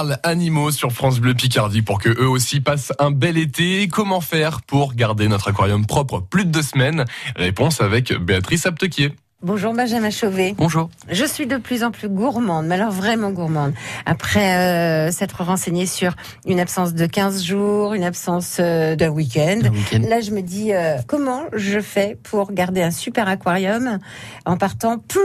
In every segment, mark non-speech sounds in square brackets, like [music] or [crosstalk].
parle animaux sur France Bleu Picardie pour que eux aussi passent un bel été. Comment faire pour garder notre aquarium propre plus de deux semaines? Réponse avec Béatrice Aptequier. Bonjour Benjamin Chauvet. Bonjour. Je suis de plus en plus gourmande, mais alors vraiment gourmande. Après euh, s'être renseignée sur une absence de 15 jours, une absence euh, d'un week-end, week-end. là je me dis euh, comment je fais pour garder un super aquarium en partant plus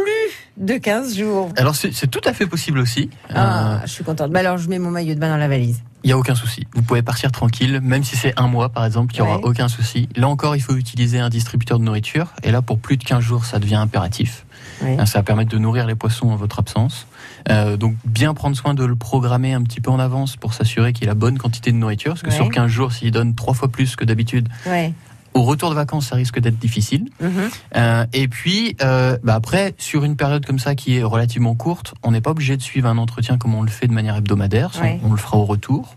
de 15 jours? Alors c'est tout à fait possible aussi. Ah, Euh, je suis contente. Bah alors je mets mon maillot de bain dans la valise. Il y a aucun souci. Vous pouvez partir tranquille, même si c'est un mois par exemple, il y aura Ouais. aucun souci. Là encore, il faut utiliser un distributeur de nourriture. Et là, pour plus de 15 jours, ça devient impératif. Hein, Ça va permettre de nourrir les poissons en votre absence. Euh, donc bien prendre soin de le programmer un petit peu en avance pour s'assurer qu'il a la bonne quantité de nourriture. Parce que Ouais. sur 15 jours, s'il donne trois fois plus que d'habitude, au retour de vacances, ça risque d'être difficile. Mhm. Euh, et puis, euh, bah après, sur une période comme ça qui est relativement courte, on n'est pas obligé de suivre un entretien comme on le fait de manière hebdomadaire. On le fera au retour.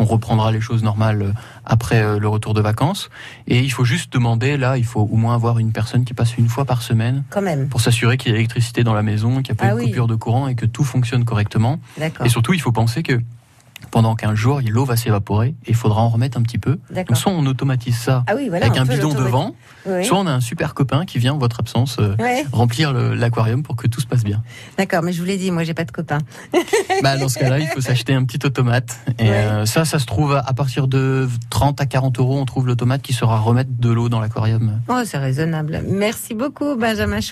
On reprendra les choses normales euh, après euh, le retour de vacances. Et il faut juste demander, là, il faut au moins avoir une personne qui passe une fois par semaine Quand même. pour s'assurer qu'il y a l'électricité dans la maison, qu'il n'y a pas Ah une oui. coupure de courant et que tout fonctionne correctement. Et surtout, il faut penser que pendant 15 jours, l'eau va s'évaporer et il faudra en remettre un petit peu. Donc soit on automatise ça Ah oui, voilà. avec un bidon devant, Oui. soit on a un super copain qui vient en votre absence euh, Ouais. remplir l'aquarium pour que tout se passe bien. D'accord, mais je vous l'ai dit, moi j'ai pas de copain. [laughs] bah, dans ce cas-là, il faut s'acheter un petit automate. Et Ouais. euh, ça, ça se trouve à partir de 30 à 40 euros, on trouve l'automate qui sera remettre de l'eau dans l'aquarium. Oh, c'est raisonnable. Merci beaucoup, Benjamin Chauvet.